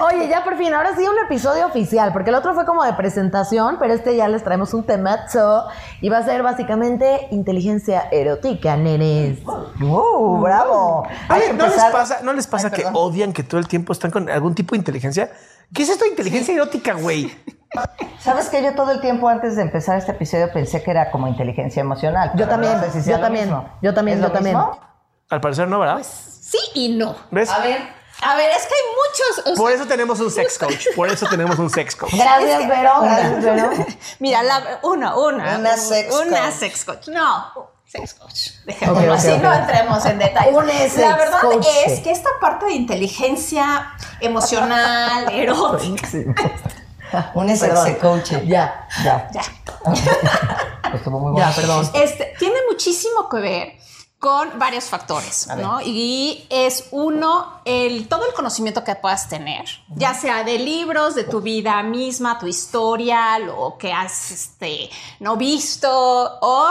Oye, ya por fin, ahora sí un episodio oficial, porque el otro fue como de presentación, pero este ya les traemos un temazo y va a ser básicamente inteligencia erótica, nenes. ¡Uh, bravo! Oye, ¿no les pasa, ¿no les pasa Ay, que odian que todo el tiempo están con algún tipo de inteligencia? ¿Qué es esto de inteligencia erótica, güey? ¿Sabes que yo todo el tiempo antes de empezar este episodio pensé que era como inteligencia emocional? Yo también, no sé si sea yo también, yo también, ¿Es yo lo también. Al parecer no, ¿verdad? Sí y no. ¿Ves? A ver, a ver, es que hay muchos. o Por sea, eso tenemos un sex coach. Por eso tenemos un sex coach. Gracias, Vero. Gracias, Vero. Mira, la, una, una. Una sex Una coach. sex coach. No, sex coach. Dejémoslo Ok, ok, así, no entremos en detalles. Un sex la verdad coach. es que esta parte de inteligencia emocional, erótica, Un Perdón. coach. Ya. Ya. ya. Ya, perdón. este, tiene muchísimo que ver con varios factores. ¿no? Y es uno, el, todo el conocimiento que puedas tener, ya sea de libros, de tu vida misma, tu historia, lo que has este, no visto, o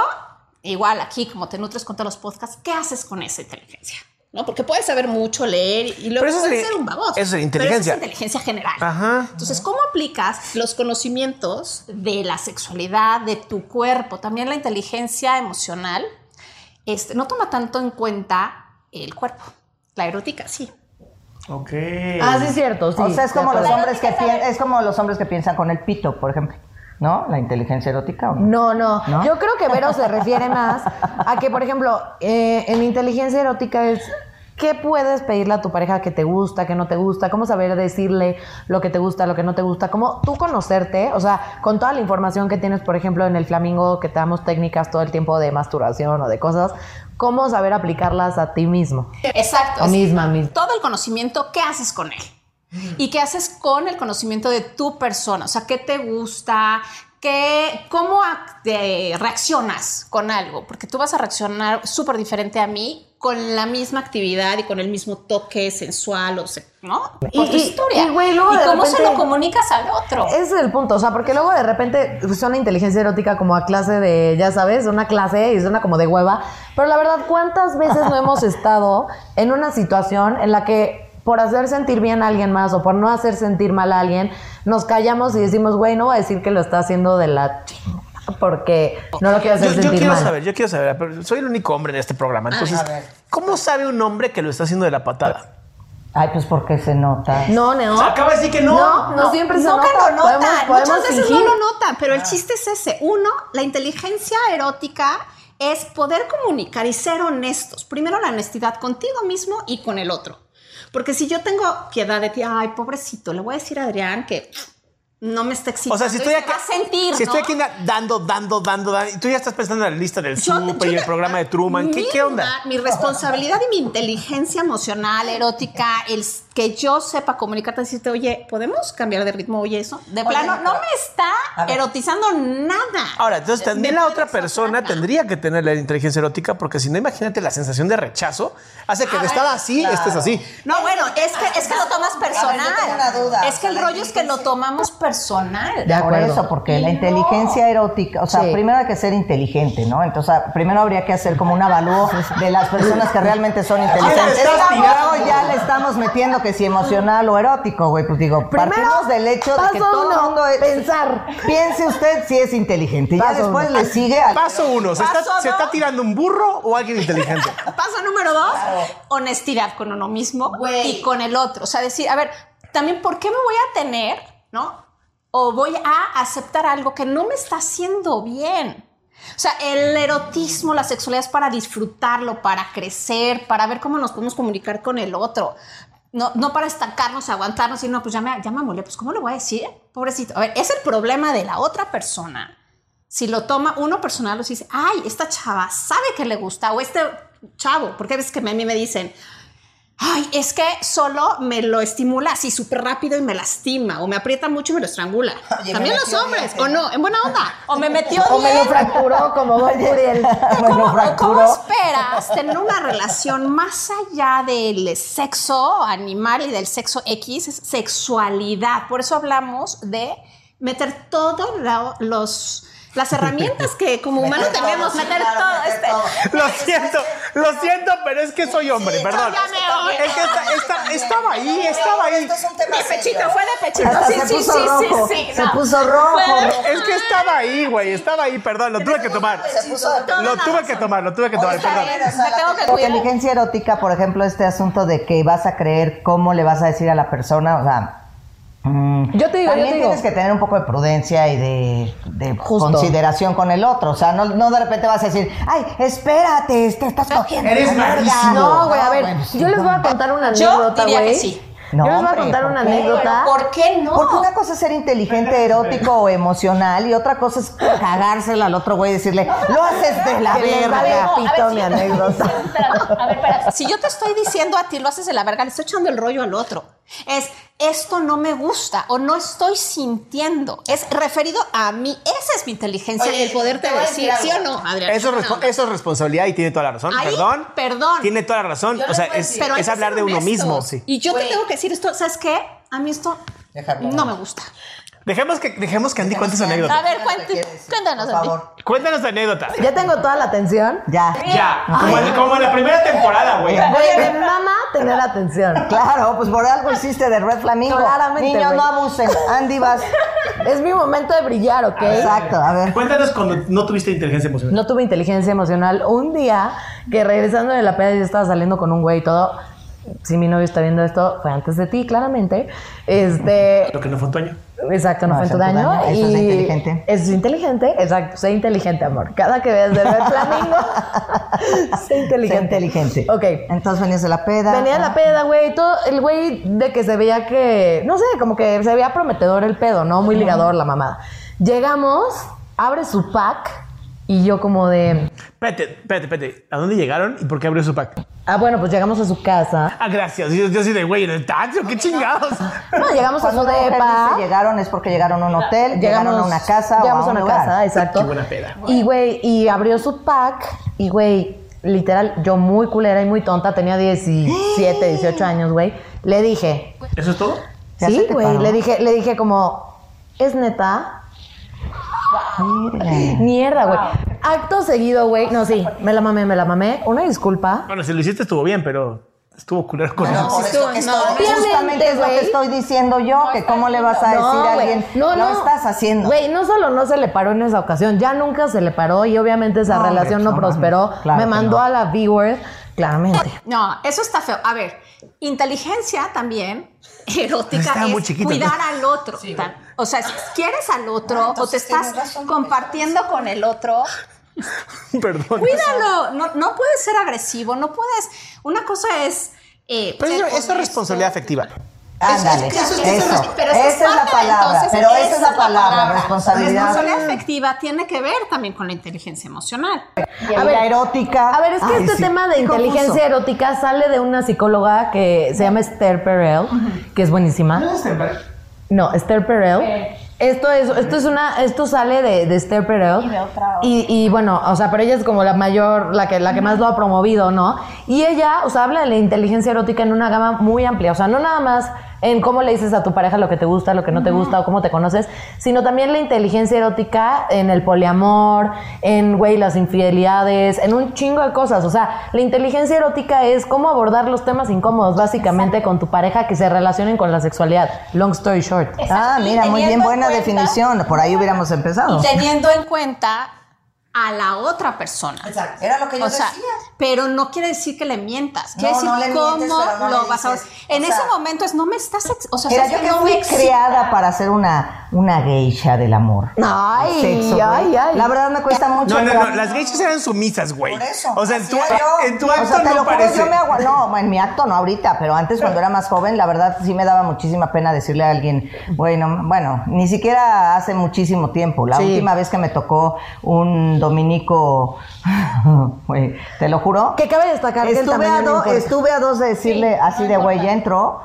igual aquí, como te nutres con todos los podcasts, ¿qué haces con esa inteligencia? ¿No? Porque puedes saber mucho, leer y luego Pero puedes ser un baboso. eso Pero inteligencia. es inteligencia general. Ajá. Entonces, ¿cómo aplicas los conocimientos de la sexualidad, de tu cuerpo? También la inteligencia emocional este, no toma tanto en cuenta el cuerpo. La erótica, sí. Ok. Ah, sí, es cierto. Sí, o sea, es como, los hombres que es como los hombres que piensan con el pito, por ejemplo. ¿No? La inteligencia erótica. ¿o no? No, no, ¿No? Yo creo que Vero se refiere más a que, por ejemplo, eh, en inteligencia erótica es qué puedes pedirle a tu pareja que te gusta, que no te gusta, cómo saber decirle lo que te gusta, lo que no te gusta, cómo tú conocerte, o sea, con toda la información que tienes, por ejemplo, en el flamingo, que te damos técnicas todo el tiempo de masturbación o de cosas, cómo saber aplicarlas a ti mismo. Exacto. O misma, misma. Todo el conocimiento, ¿qué haces con él? ¿Y qué haces con el conocimiento de tu persona? O sea, ¿qué te gusta? ¿Qué, ¿Cómo reaccionas con algo? Porque tú vas a reaccionar súper diferente a mí con la misma actividad y con el mismo toque sensual, o se- ¿no? Por Y- tu y- historia. y, güey, luego de cómo se lo comunicas al otro. Ese es el punto, o sea, porque luego de repente suena inteligencia erótica como a clase de, ya sabes, una clase y suena como de hueva, pero la verdad, ¿cuántas veces no hemos estado en una situación en la que por hacer sentir bien a alguien más o por no hacer sentir mal a alguien, nos callamos y decimos, güey, no voy a decir que lo está haciendo de la chingada porque no lo quiero hacer Yo, yo sentir quiero mal. saber, yo quiero saber, pero soy el único hombre en este programa. Entonces, a ver. ¿cómo sabe un hombre que lo está haciendo de la patada? Ay, pues porque se nota. No, no. Acaba de decir que no. No, no, siempre se no nota. que lo notan, Podemos- podemos muchas veces fingir. no lo notan, pero el chiste es ese. Uno, la inteligencia erótica es poder comunicar y ser honestos. Primero la honestidad contigo mismo y con el otro. Porque si yo tengo piedad de ti, ay, pobrecito, le voy a decir a Adrián que no me está excitando. O sea, si estoy aquí, se va a sentir, si ¿no? estoy aquí dando, dando, dando, dando, y tú ya estás pensando en la lista del Yo- yo y el programa de Truman, ¿qué, mi qué onda? Mi responsabilidad y mi inteligencia emocional, erótica, el que yo sepa comunicarte, decirte, oye, ¿podemos cambiar de ritmo? Oye, eso. De plano, no me está ver. erotizando nada. Ahora, entonces también la otra persona nada. tendría que tener la inteligencia erótica, porque si no, imagínate la sensación de rechazo, hace que de estar así, claro. estés así. No, bueno, es que, es que lo tomas personal. yo tengo una duda. Es que el rollo es que lo tomamos personal. De Por acuerdo. eso, porque Y la no. inteligencia erótica, o sea, Sí. primero hay que ser inteligente, ¿no? Entonces, ah, primero habría que hacer como un avalúo de las personas que realmente son inteligentes. luego ya le estamos metiendo que si emocional o erótico, güey. Pues digo, Primero, partimos del hecho de que todo el mundo es. pensar. Piense usted si es inteligente. Y ya después uno. le sigue al. Paso uno, ¿se, Paso está, ¿se dos. está tirando un burro o alguien inteligente? Paso número dos, honestidad con uno mismo Güey. y con el otro. O sea, decir, a ver, también, ¿por qué me voy a tener, no? O voy a aceptar algo que no me está haciendo bien. O sea, el erotismo, la sexualidad es para disfrutarlo, para crecer, para ver cómo nos podemos comunicar con el otro. No, no para estancarnos, aguantarnos y no, pues ya me, ya me molé, pues ¿cómo le voy a decir? Pobrecito. A ver, es el problema de la otra persona. Si lo toma uno personal, o si dice, ay, esta chava sabe que le gusta, o este chavo, porque ves que a mí me dicen, ay, es que solo me lo estimula así súper rápido y me lastima, o me aprieta mucho y me lo estrangula. Oye, me También los hombres, dientes. o no, en buena onda, o me metió O me lo fracturó como. Bueno, ¿Cómo, fracturó. cómo esperas tener una relación más allá del sexo animal y del sexo X? Es sexualidad. Por eso hablamos de meter todos lo- los las herramientas que como humanos tenemos, sí, meter claro, todo meter este. todo. Lo siento, lo siento, pero es que soy hombre, perdón. ya me oí. Es que esta- esta- estaba ahí, estaba ahí. Esto es un tema De pechito, serio. fue de pechito. Hasta sí, se sí, puso sí, rojo, sí, sí, se no. puso rojo. Es que estaba ahí, güey, estaba ahí, perdón, lo tuve que tomar. Lo tuve que tomar, lo tuve que tomar, Está perdón. inteligencia erótica, por ejemplo, este asunto de que vas a creer cómo le vas a decir a la persona, o sea... mm, Yo te digo, también yo te digo. tienes que tener un poco de prudencia y de, de Justo. consideración con el otro. O sea, no, no de repente vas a decir, ay, espérate, te estás cogiendo. Eres la verga". malísimo. No, güey, a ver, bueno, sí, yo les voy a contar una anécdota, güey. sí. No, yo les voy a contar ¿por una qué? anécdota. ¿Por qué no? Porque una cosa es ser inteligente, erótico o emocional y otra cosa es cagársela al otro güey y decirle, lo haces de la verga. pito ver, mi anécdota. A ver, espérate. Si yo te estoy diciendo a ti, lo haces de la verga, le estoy echando el rollo al otro. Es, esto no me gusta o no estoy sintiendo. Es referido a mí. Esa es mi inteligencia Oye, y el poderte decir, ¿sí o no, Adrián? Eso es, No, respo- no. eso es responsabilidad y tiene toda la razón. Ahí, perdón. perdón. Tiene toda la razón. Yo O sea, es. Pero es hablar de uno mismo. Sí. Y yo te tengo que decir esto, ¿sabes qué? A mí esto no me gusta. Dejemos que, dejemos que Andy cuente su A anécdota. ver, ¿Qué cuente- cuéntanos, Por Andy. favor. Cuéntanos tu anécdota. Ya tengo toda la atención. Ya. Ya, como, en, como en la primera temporada, güey. Güey, me mama tener atención. Claro, pues por algo hiciste de Red Flamingo. Claramente, Niños, güey. no abusen. Andy, vas. Es mi momento de brillar, ¿ok? Exacto, a ver. Cuéntanos cuando no tuviste inteligencia emocional. No tuve inteligencia emocional. Un día que regresando de la peda yo estaba saliendo con un güey y todo. Si mi novio está viendo esto, fue antes de ti, claramente. Este. Lo que no fue un año. Exacto, no, No, fue en tu es tu daño. daño, eso es y inteligente. Eso es inteligente, exacto. Sé inteligente, amor. Cada que veas de ver flamingo, sé inteligente. Sé inteligente. Ok. Entonces venías de la peda. Venía de la peda, güey. Todo el güey de que se veía que, no sé, como que se veía prometedor el pedo, ¿no? Muy ligador la mamada. Llegamos, abre su pack y yo como de, Espérate, espérate, espérate. ¿A dónde llegaron y por qué abrió su pack? ah, bueno, pues llegamos a su casa. Ah, gracias. Yo, yo soy de güey en el taxi, ¿o ¿qué chingados? No, llegamos a Cuando su depa. llegaron es porque llegaron a un hotel, llegaron a una casa o llegamos a un una lugar. casa, exacto. Qué buena peda. Y güey, y abrió su pack y güey, literal, yo muy culera y muy tonta, tenía 17, 18 años, güey. Le dije, ¿Eso es todo? ¿Ya se sí, güey, le dije, le dije como, ¿es neta? Mierda, güey. Acto seguido, güey. No, sí, me la mamé, me la mamé. Una disculpa. Bueno, si lo hiciste estuvo bien, pero estuvo culero con eso. por eso que no, justamente es lo que estoy diciendo yo, que cómo le vas a decir a alguien, No, lo no. estás haciendo. Güey, no solo no se le paró en esa ocasión, ya nunca se le paró y obviamente esa No, hombre, relación no no prosperó. Claro me mandó no. a la B-word, claramente. No, eso está feo. A ver, inteligencia también erótica muy es chiquito, cuidar ¿no? al otro. Tan- o sea, si quieres al otro o te estás razón, compartiendo con el otro, Perdón. cuídalo. No, no puedes ser agresivo, no puedes. Una cosa es. eh, Pero eso, eso es responsabilidad afectiva. Ándale, Eso- eso, eso- eso- eso- pero eso es esa es la parte, palabra, entonces, pero esa es la palabra, responsabilidad. Responsabilidad afectiva tiene que ver también con la inteligencia emocional. Y la erótica. A ver, es que Ay, este sí, tema de inteligencia erótica sale de una psicóloga que se llama Esther Perel, que es buenísima. No, Esther Perel. Esto es, esto es una, esto sale de, de Esther Perel. Y de otra- Y, y bueno, o sea, pero ella es como la mayor, la que, la que más lo ha promovido, ¿no? Y ella, o sea, habla de la inteligencia erótica en una gama muy amplia. O sea, no nada más en cómo le dices a tu pareja lo que te gusta, lo que no te gusta o cómo te conoces, sino también la inteligencia erótica en el poliamor, en, güey, las infidelidades, en un chingo de cosas. O sea, la inteligencia erótica es cómo abordar los temas incómodos, básicamente, con tu pareja que se relacionen con la sexualidad. Long story short. Ah, mira, muy bien, buena cuenta- definición. Por ahí hubiéramos empezado. Y teniendo en cuenta a la otra persona. Exacto, era lo que yo o sea, decía. pero no quiere decir que le mientas. Quiere No, decir no le cómo mientes, pero no lo vas a. En O ese sea, momento es no me estás. ex- O sea, yo que que no fui me creada para ser una, una geisha del amor. Ay, Sexo, ay, ay. La verdad me cuesta mucho. No, no, no. Las geishas eran sumisas, güey. Por eso. O sea, en tu, en tu O acto sea, te no lo juro, parece. yo me agua- no, en mi acto no ahorita, pero antes cuando era más joven, la verdad sí me daba muchísima pena decirle a alguien, bueno, bueno, ni siquiera hace muchísimo tiempo. La Sí. última vez que me tocó un dominico, güey, te lo juro. Que cabe destacar que estuve a, do- estuve a dos de decirle así de güey, ya entró.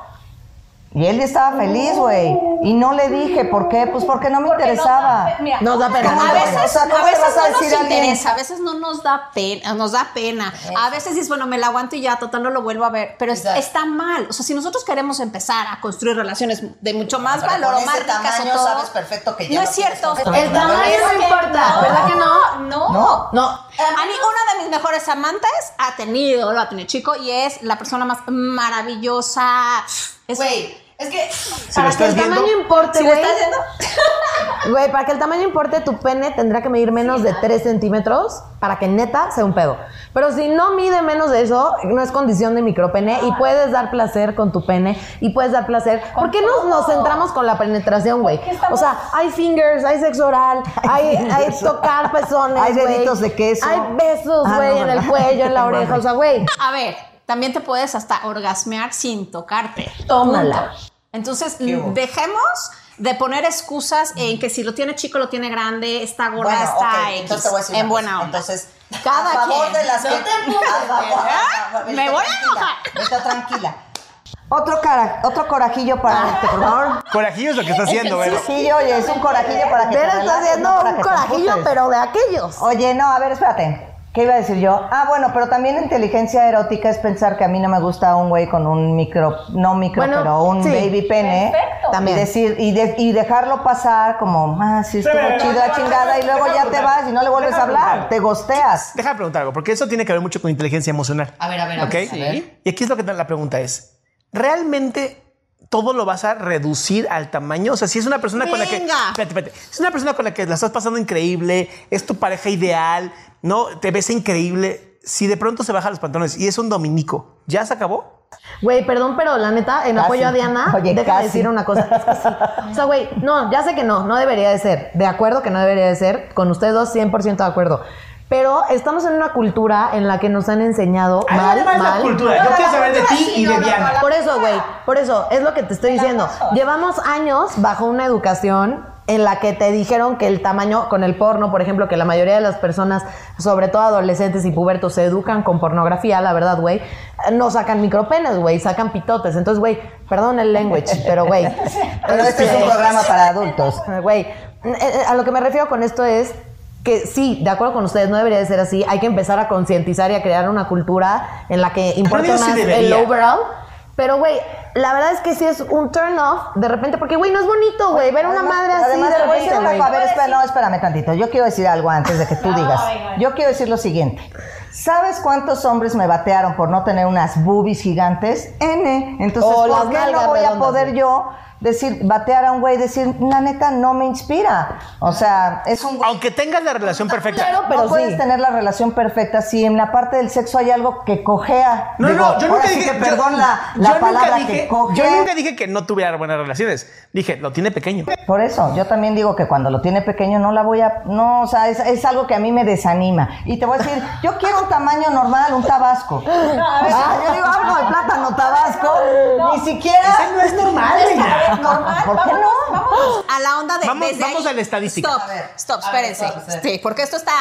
Y él estaba feliz, güey. Y no le dije, ¿por qué? Pues porque no me Porque interesaba. Nos da, pena, A veces. O sea, ¿cómo a veces a no nos interesa, a veces no nos da pena, nos da pena. A veces dices, bueno, me la aguanto y ya, total no lo vuelvo a ver. Pero Exacto. está mal. O sea, si nosotros queremos empezar a construir relaciones de mucho más Pero valor o más ricas o tamaño todo. sabes perfecto que ya no no es cierto. El tamaño Es no importa, ¿verdad que no? No. No. No. A mí uno de mis mejores amantes ha tenido, lo ha tenido chico y es la persona más maravillosa. Es- Güey, es que. Para lo que el viendo, tamaño importe, ¿Sí lo güey. estás viendo? Güey, para que el tamaño importe, tu pene tendrá que medir menos de 3 centímetros para que neta sea un pedo. Pero si no mide menos de eso, no es condición de micropene y puedes dar placer con tu pene y puedes dar placer. ¿Por qué nos, nos centramos con la penetración, güey? O sea, hay fingers, hay sexo oral, hay, hay tocar pezones, Hay deditos de queso. Hay besos, Ah, güey, no, en el cuello, en la oreja. O sea, güey. A ver, también te puedes hasta orgasmear sin tocarte. Tómala. Punto. Entonces, dejemos de poner excusas en que si lo tiene chico, lo tiene grande, está gorda, Bueno, está ok, X, entonces te voy a decir en buena cosa. onda. Entonces, Cada a favor quien. de las No que. te ¿verdad? favor- Me está voy a tranquila, enojar. Está tranquila. Otro, cara, otro corajillo para este, por favor. Corajillo es lo que está haciendo, Sí, Vero. sí, oye, es un corajillo para que Pero está haciendo un corajillo, pero de aquellos. Oye, no, a ver, espérate. ¿Qué iba a decir yo? Ah, bueno, pero también inteligencia erótica es pensar que a mí no me gusta un güey con un micro, no micro, Bueno, pero un sí. baby pene. Perfecto. También. Y decir, y, de- y dejarlo pasar como, ah, sí, estuvo Pero, chido la chingada, y luego ya te vas y no le vuelves a hablar, te gosteas. Déjame preguntar algo, porque eso tiene que ver mucho con inteligencia emocional. A ver, a ver, a ¿Ok? ver, a ver. Y aquí es lo que la pregunta es: ¿realmente todo lo vas a reducir al tamaño? O sea, si es una persona con la que. Venga. Espérate, espérate. Si es una persona con la que la estás pasando increíble, es tu pareja ideal, ¿no? Te ves increíble. Si de pronto se baja los pantalones y es un dominico, ¿ya se acabó? Güey, perdón, pero la neta, en Casi. apoyo a Diana, Oye, déjame casi. decir una cosa. Es que sí. O sea, güey, no, ya sé que no, no debería de ser. De acuerdo que no debería de ser. Con ustedes dos, 100% de acuerdo. Pero estamos en una cultura en la que nos han enseñado A mí mal, además la mal. cultura. Yo quiero saber de ti y de Diana. Por eso, güey, por eso, es lo que te estoy diciendo. Llevamos años bajo una educación en la que te dijeron que el tamaño con el porno, por ejemplo, que la mayoría de las personas, sobre todo adolescentes y pubertos, se educan con pornografía, la verdad, güey, no sacan micropenes, güey, sacan pitotes. Entonces, güey, perdón el language, pero, güey. Pero este es un programa para adultos. Güey, eh, eh, a lo que me refiero con esto es que sí, de acuerdo con ustedes, no debería de ser así. Hay que empezar a concientizar y a crear una cultura en la que importa el overall. Pero, güey, la verdad es que sí es un turn off de repente, porque, güey, no es bonito, güey, ver una Además- madre así además, de te voy a decir repente, una. A ver, espera, no, espérame tantito. Yo quiero decir algo antes de que tú digas. Yo quiero decir lo siguiente. ¿Sabes cuántos hombres me batearon por no tener unas boobies gigantes? N. Entonces, O las ¿por qué no voy a poder yo decir, batear a un güey y decir, la neta no me inspira? O sea, es un güey. Aunque tengas la relación perfecta. Claro, pero no puedes sí. tener la relación perfecta si en la parte del sexo hay algo que cojea. No, Digo, no, yo nunca sí dije. que yo- perdón la, yo la nunca palabra dije- que cojea. Yo nunca dije que no tuviera buenas relaciones. Dije, lo tiene pequeño. Por eso, yo también digo que cuando lo tiene pequeño no la voy a... No, o sea, es, es algo que a mí me desanima. Y te voy a decir, yo quiero un tamaño normal, un tabasco. O sea, yo digo, algo de plátano tabasco. Ni siquiera... no es normal, normal. ¿Por qué no? a la onda de Vamos- desde vamos ahí- a la estadística. Stop, A ver, stop, a ver, espérense. Sí, porque esto está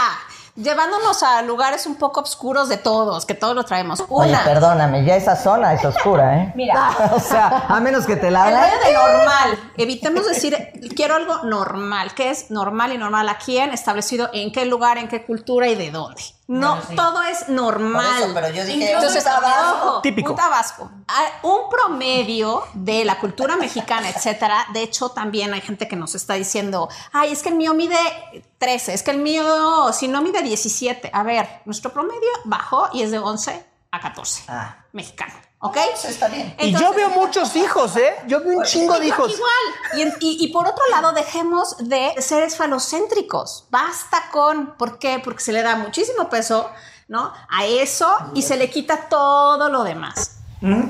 llevándonos a lugares un poco oscuros de todos, que todos lo traemos. Oye, Una, perdóname, ya esa zona es oscura, ¿eh? Mira. o sea, a menos que te la el rollo de normal. Evitemos decir, quiero algo normal. ¿Qué es normal y normal? ¿A quién? Establecido en qué lugar, en qué cultura y de dónde. No, Bueno, sí. todo es normal. Eso, pero yo dije, Entonces, un tabasco. ojo, Típico. Un tabasco. Ah, Un promedio de la cultura mexicana, etcétera. De hecho, también hay gente que nos está diciendo, ay, es que el mío mide 13, es que el mío, si no mide 17. A ver, nuestro promedio bajó y es de 11 a 14. Ah. Mexicano. ¿Ok? Pues está bien. Y yo veo muchos hijos, ¿eh? Yo veo un chingo de hijos. Igual. Y, y- y por otro lado, dejemos de ser esfalocéntricos. Basta con. ¿Por qué? Porque se le da muchísimo peso, ¿no? A eso y se le quita todo lo demás.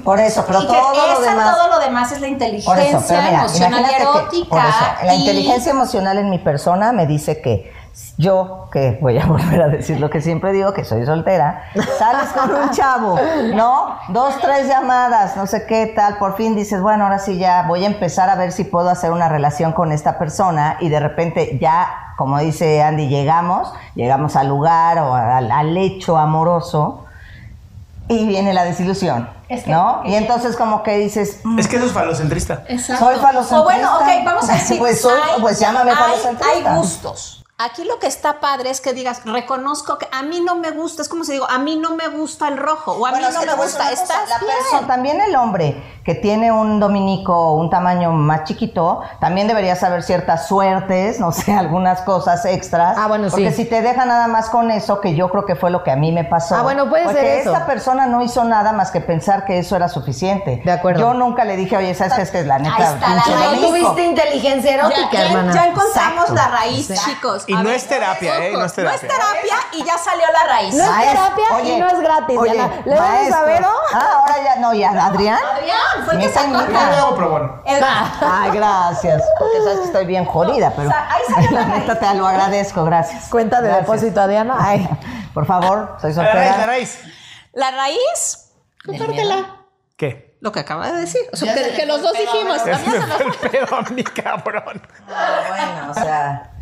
Por eso, pero y que todo lo esa, demás... todo lo demás es la Por inteligencia eso, mira, emocional que- erótica. por eso, la y- inteligencia emocional en mi persona me dice que yo, que voy a volver a decir lo que siempre digo, que soy soltera, sales con un chavo, ¿no? Dos, tres llamadas, no sé qué tal, por fin dices, bueno, ahora sí ya voy a empezar a ver si puedo hacer una relación con esta persona y de repente ya, como dice Andy, llegamos, llegamos al lugar o al, al hecho amoroso y viene la desilusión. Es que- ¿no? Y entonces como que dices, mm, Es que eso es falocentrista. Exacto. Soy falocentrista. O bueno, ok, vamos a decir. Pues soy- pues llámame hay, falocentrista. hay gustos. Aquí lo que está padre es que digas, reconozco que a mí no me gusta, es como si digo, a mí no me gusta el rojo, o a Bueno, mí es no que me gusta, la bien. También el hombre que tiene un dominico, un tamaño más chiquito, también debería saber ciertas suertes, no sé, algunas cosas extras. Ah, bueno, Porque sí. si te deja nada más con eso, que yo creo que fue lo que a mí me pasó. Ah, bueno, puede porque ser eso. esta persona no hizo nada más que pensar que eso era suficiente. De acuerdo. Yo nunca le dije, oye, ¿sabes qué? Es que la neta, Ahí está la raíz. No tuviste inteligencia erótica, ya, ya- hermana. ya encontramos Exacto. la raíz, chicos. Y A no ver, es terapia, ¿eh? No es terapia. No es terapia y ya salió la raíz. No es terapia y no es gratis, oye, Diana. ¿Le damos a maestros. Vero? Ah, ahora ya, no, ya, Adrián. Adrián, fue el que sacó neta. la- pero bueno. el- Ay, gracias. Porque sabes que estoy bien jodida, pero o sea, ahí salió la la neta te lo agradezco, gracias. Cuenta de Gracias. depósito a Diana. Ay. Por favor, soy La raíz, la soltera. raíz. La raíz, compártela. ¿Qué? Lo que acaba de decir. O sea, que, que los dos dijimos. Se me Vamos fue el pedo a mi cabrón. Ah, bueno, o sea.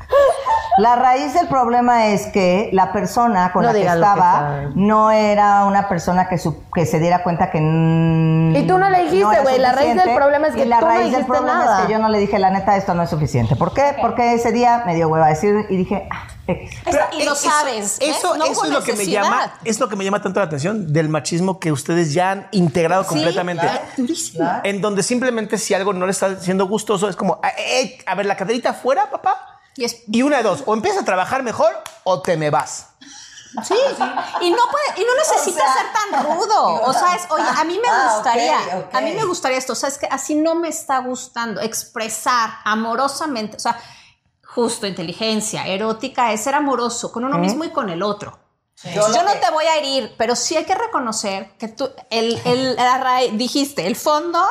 La raíz del problema es que la persona con No la que estaba no era una persona que, su- que se diera cuenta que. Y tú no le dijiste, güey, la raíz del problema es que Y la tú no raíz del dijiste problema nada. es que yo no le dije, la neta, esto no es suficiente. ¿Por qué? Porque ese día me dio hueva decir y dije, ah, X. Y lo Eso- sabes. Eso, No eso es lo que me llama, es lo que me llama tanto la atención del machismo que ustedes ya han integrado completamente. claro. En donde simplemente si algo no le está siendo gustoso, es como, "Eh, a ver, la caderita fuera, papá. Y es- Y una de dos, o empiezas a trabajar mejor o te me vas. Sí, y no puede, y no necesita O sea, ser tan rudo. O sea, es, oye, a mí me Ah, gustaría, a mí me gustaría esto. O sea, es que así no me está gustando expresar amorosamente. O sea, justo inteligencia erótica es ser amoroso con uno mismo y con el otro. Yo no que- te voy a herir, pero sí hay que reconocer que tú, el, el, dijiste, el fondo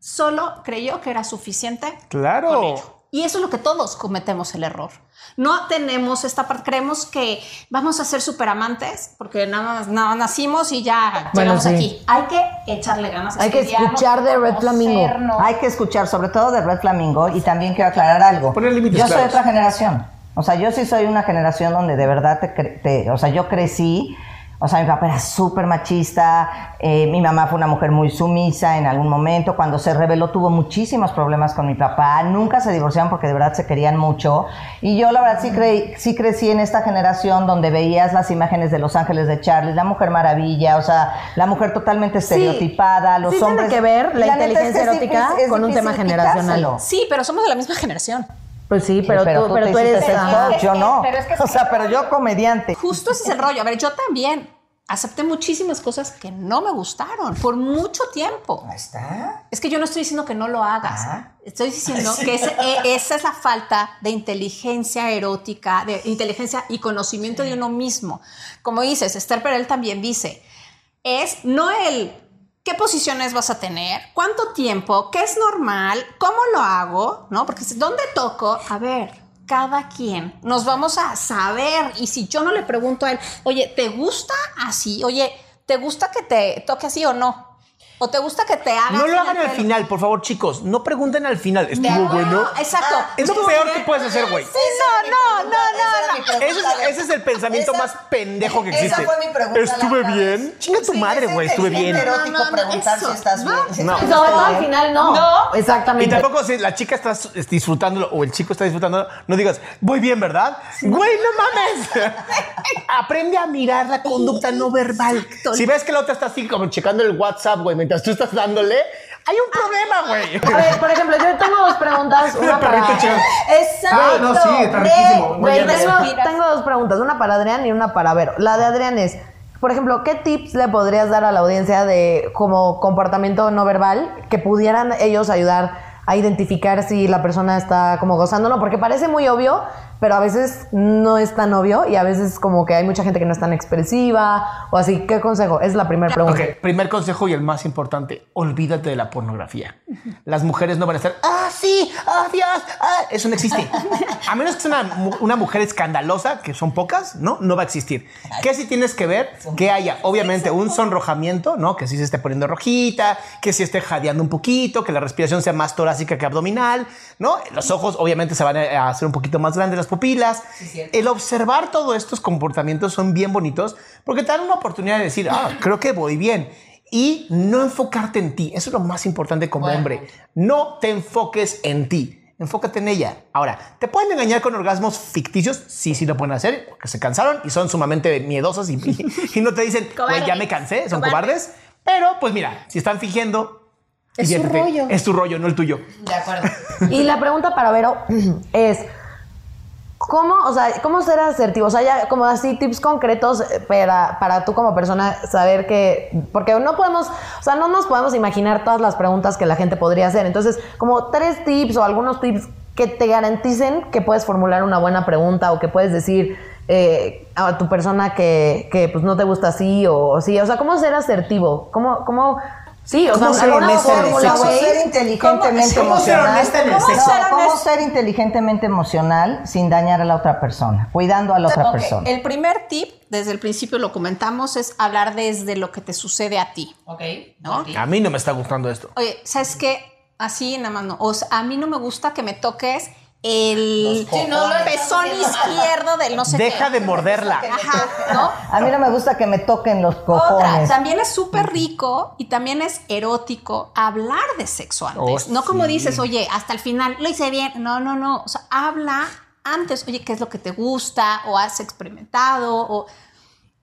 solo creyó que era suficiente Claro. con ello. Y eso es lo que todos cometemos el error. No tenemos esta parte, creemos que vamos a ser superamantes porque nada más nada, nacimos y ya Bueno, llegamos sí. aquí. Hay que echarle ganas. Hay que escuchar de Red Flamingo. Hay que escuchar, sobre todo de Red Flamingo, y también quiero aclarar algo. Poner límites yo soy claros. otra generación. O sea, yo sí soy una generación donde de verdad te, cre- te- o sea, yo crecí. O sea, mi papá era súper machista, eh, mi mamá fue una mujer muy sumisa en algún momento, cuando se reveló tuvo muchísimos problemas con mi papá, nunca se divorciaron porque de verdad se querían mucho, y yo la verdad sí, creí, sí crecí en esta generación donde veías las imágenes de Los Ángeles de Charlie, la mujer maravilla, o sea, la mujer totalmente estereotipada, los sí tiene hombres... que ver la neta es que inteligencia es erótica es con un tema generacional. quitárselo. Sí, pero somos de la misma generación. Pues sí, pero, tú, pero eres... coach, yo no. pero es que- o sea, pero yo comediante. Justo ese es el rollo. A ver, yo también acepté muchísimas cosas que no me gustaron por mucho tiempo. Ahí está. Es que yo no estoy diciendo que no lo hagas. Ah. Estoy diciendo que ese- e- esa es la falta de inteligencia erótica, de inteligencia y conocimiento de uno mismo. Como dices, Esther Perel también dice, es no el qué posiciones vas a tener, cuánto tiempo, qué es normal, cómo lo hago, ¿no? Porque dónde toco, a ver. Cada quien nos vamos a saber y si yo no le pregunto a él, oye, ¿te gusta así? Oye, ¿te gusta que te toque así o no? ¿O te gusta que te hagan? No lo hagan al final, por favor, chicos. No pregunten al final. ¿Estuvo bueno? Exacto. Es lo peor que puedes hacer, güey. Sí, no, no, no, no, no. Ese es, ese es el pensamiento Esa- más pendejo que esa existe. fue mi pregunta ¿Estuve bien? Chinga tu Sí, madre, es güey. Estuve bien. inteligente erótico No, no, no, preguntar eso. si estás No. bien. No. Todo al final no. No. Y Exactamente. tampoco si la chica está disfrutándolo o el chico está disfrutándolo, no digas, voy bien, ¿verdad? Güey, no mames. Aprende a mirar la conducta no verbal. Exacto. Si ves que la otra está así como checando el WhatsApp, güey, mientras tú estás dándole, hay un problema, güey. A ver, por ejemplo, yo tengo dos preguntas. Una para... Exacto. Ah, no, sí, está riquísimo. Muy Güey, bien. tengo, Respira. tengo dos preguntas, una para Adrián y una para Vero. La de Adrián es, por ejemplo, ¿qué tips le podrías dar a la audiencia de como comportamiento no verbal que pudieran ellos ayudar a identificar si la persona está como gozándolo? Porque parece muy obvio, pero a veces no es tan obvio y a veces como que hay mucha gente que no es tan expresiva o así. ¿Qué consejo? Es la primera pregunta. Ok, primer consejo y el más importante, olvídate de la pornografía. Las mujeres no van a estar, ah, sí, ah, Dios, ah". eso no existe. A menos que sea una mujer escandalosa, que son pocas, ¿no? No va a existir. ¿Qué sí tienes que ver? Que haya, obviamente, un sonrojamiento, ¿no? Que sí se esté poniendo rojita, que sí esté jadeando un poquito, que la respiración sea más torácica que abdominal, ¿no? Los ojos, obviamente, se van a hacer un poquito más grandes las pupilas. el observar todos estos comportamientos son bien bonitos porque te dan una oportunidad de decir, ah, creo que voy bien. Y no enfocarte en ti. Eso es lo más importante como hombre. No te enfoques en ti. Enfócate en ella. Ahora, ¿te pueden engañar con orgasmos ficticios? Sí, sí lo pueden hacer, porque se cansaron y son sumamente miedosas y, y no te dicen, güey, ya me cansé, son Cobardes. cobardes. Pero, pues mira, si están fingiendo, Es su rollo. Es tu rollo, no el tuyo. De acuerdo. Y la pregunta para Vero es, ¿cómo, o sea, cómo ser asertivo? O sea, ya como así tips concretos eh, para, para tú como persona saber que, porque no podemos, o sea, no nos podemos imaginar todas las preguntas que la gente podría hacer. Entonces, como tres tips o algunos tips que te garanticen que puedes formular una buena pregunta o que puedes decir eh, a tu persona que, que, pues no te gusta así o, o sí. O sea, ¿cómo ser asertivo? ¿Cómo, cómo, sí, o ¿Cómo sea, ser alguna honesta en el fórmula, sexo? ¿Cómo güey? ser inteligentemente ¿Cómo- cómo ser emocional? honesta en el ¿Cómo sexo? ser- ¿Cómo honesta? ser inteligentemente emocional sin dañar a la otra persona? Cuidando a la otra persona. El primer tip, desde el principio lo comentamos, es hablar desde lo que te sucede a ti. Ok. ¿No? A mí no me está gustando esto. Oye, ¿sabes qué? Así nada más no. O sea, a mí no me gusta que me toques el Sí, no, lo pezón izquierdo del no sé Deja qué. de morderla. Ajá, ¿no? A mí no me gusta que me toquen los Otra, cojones. también es súper rico y también es erótico hablar de sexo antes. Oh, no como sí. dices, oye, hasta el final lo hice bien. No, no, no. O sea, habla antes, oye, ¿qué es lo que te gusta? O has experimentado, o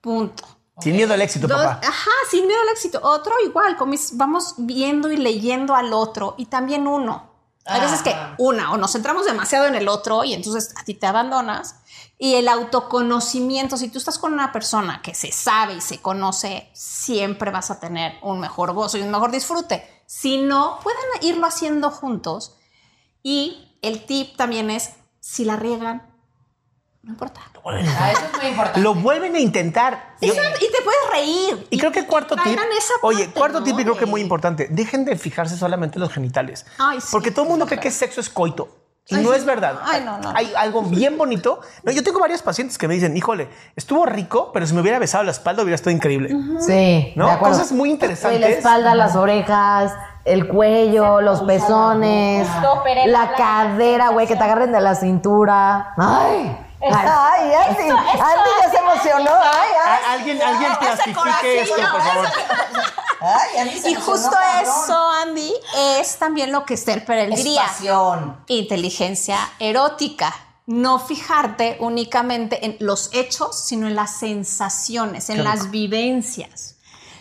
punto. Sin miedo al éxito, Dos- papá. Ajá, sin miedo al éxito. Otro igual, como es- vamos viendo y leyendo al otro y también uno. Hay veces que Ajá. una, o nos centramos demasiado en el otro y entonces a ti te abandonas. Y el autoconocimiento, si tú estás con una persona que se sabe y se conoce, siempre vas a tener un mejor gozo y un mejor disfrute. Si no, pueden irlo haciendo juntos. Y el tip también es, si la riegan, no importa. Ah, eso es muy importante. Lo vuelven a intentar. Y, Yo- y te puedes reír. Y creo que cuarto tip. Oye, cuarto ¿no? tip y creo que De- muy importante. Dejen de fijarse solamente en los genitales. Ay, sí. Porque todo el mundo cree que sexo es coito. Y Ay, no sí. es verdad. Ay, no, no. Hay algo bien bonito. No, yo tengo varios pacientes que me dicen, híjole, estuvo rico, pero si me hubiera besado la espalda hubiera estado increíble. Sí, ¿No? Cosas muy interesantes. La espalda, las orejas, el cuello, los pezones, la la- cadera, güey, que te agarren de la cintura. Ay. Ay, Andy, Andy ya se emocionó. Ay, ay. Alguien, alguien plastifique esto, por favor. Ay, Andy se Y emocionó, justo cabrón. eso, Andy, es también lo que Esther Perel Es diría. pasión. Inteligencia erótica. No fijarte únicamente en los hechos, sino en las sensaciones, en las vivencias.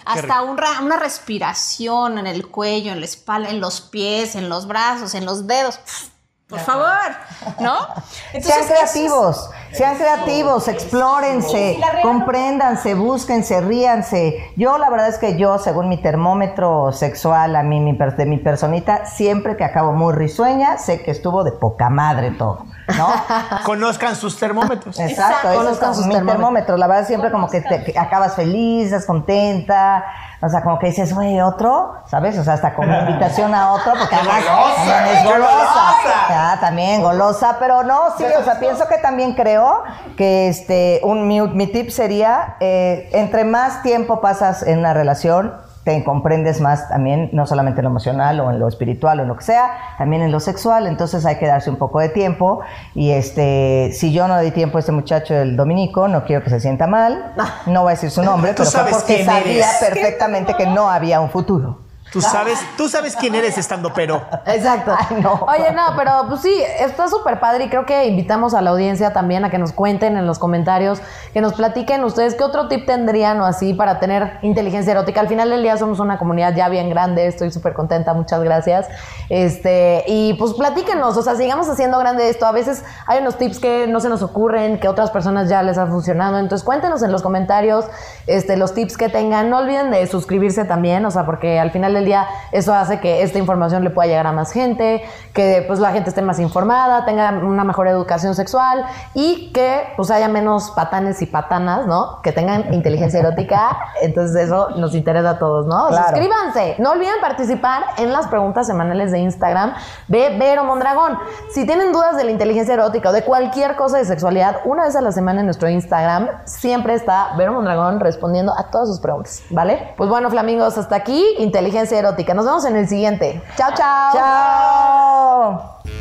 Hasta un ra- una respiración en el cuello, en la espalda, en los pies, en los brazos, en los dedos. Por favor, ¿no? Sean es- creativos, sean creativos, explórense, compréndanse, búsquense, ríanse. Yo la verdad es que yo, según mi termómetro sexual, a mí, mi, de mi personita, siempre que acabo muy risueña, sé que estuvo de poca madre todo, ¿no? Conozcan sus termómetros. Exacto, Conozcan sus termómetros. termómetro. La verdad, siempre como que, te- que acabas feliz, estás contenta. O sea, como que dices, güey, otro, ¿sabes? O sea, hasta como invitación a otro, porque además también es ¡Qué golosa. golosa! Ah, también golosa, pero no, sí, o sea, pienso que también creo que este, un, mi, mi tip sería, eh, entre más tiempo pasas en una relación, te comprendes más también, no solamente en lo emocional o en lo espiritual o en lo que sea, también en lo sexual, entonces hay que darse un poco de tiempo. Y este, si yo no di tiempo a este muchacho del dominico, no quiero que se sienta mal, no voy a decir su nombre, pero fue porque sabía perfectamente que no había un futuro. Tú sabes, tú sabes quién eres estando pero. Exacto. Ay, no. Oye, no, pero pues sí, está súper padre y creo que invitamos a la audiencia también a que nos cuenten en los comentarios, que nos platiquen ustedes qué otro tip tendrían o así para tener inteligencia erótica. Al final del día somos una comunidad ya bien grande, estoy súper contenta, muchas gracias. Este, y pues platíquenos, o sea, sigamos haciendo grande esto. A veces hay unos tips que no se nos ocurren, que a otras personas ya les ha funcionado. Entonces cuéntenos en los comentarios este, los tips que tengan. No olviden de suscribirse también, o sea, porque al final del día eso hace que esta información le pueda llegar a más gente, que pues la gente esté más informada, tenga una mejor educación sexual y que pues haya menos patanes y patanas, ¿no? Que tengan inteligencia erótica. Entonces eso nos interesa a todos, ¿no? Claro. Suscríbanse. No olviden participar en las preguntas semanales de Instagram de Vero Mondragón. Si tienen dudas de la inteligencia erótica o de cualquier cosa de sexualidad, una vez a la semana en nuestro Instagram siempre está Vero Mondragón respondiendo a todas sus preguntas, ¿vale? Pues bueno, flamingos, hasta aquí inteligencia erótica. Nos vemos en el siguiente. Chao, chao. ¡Chao!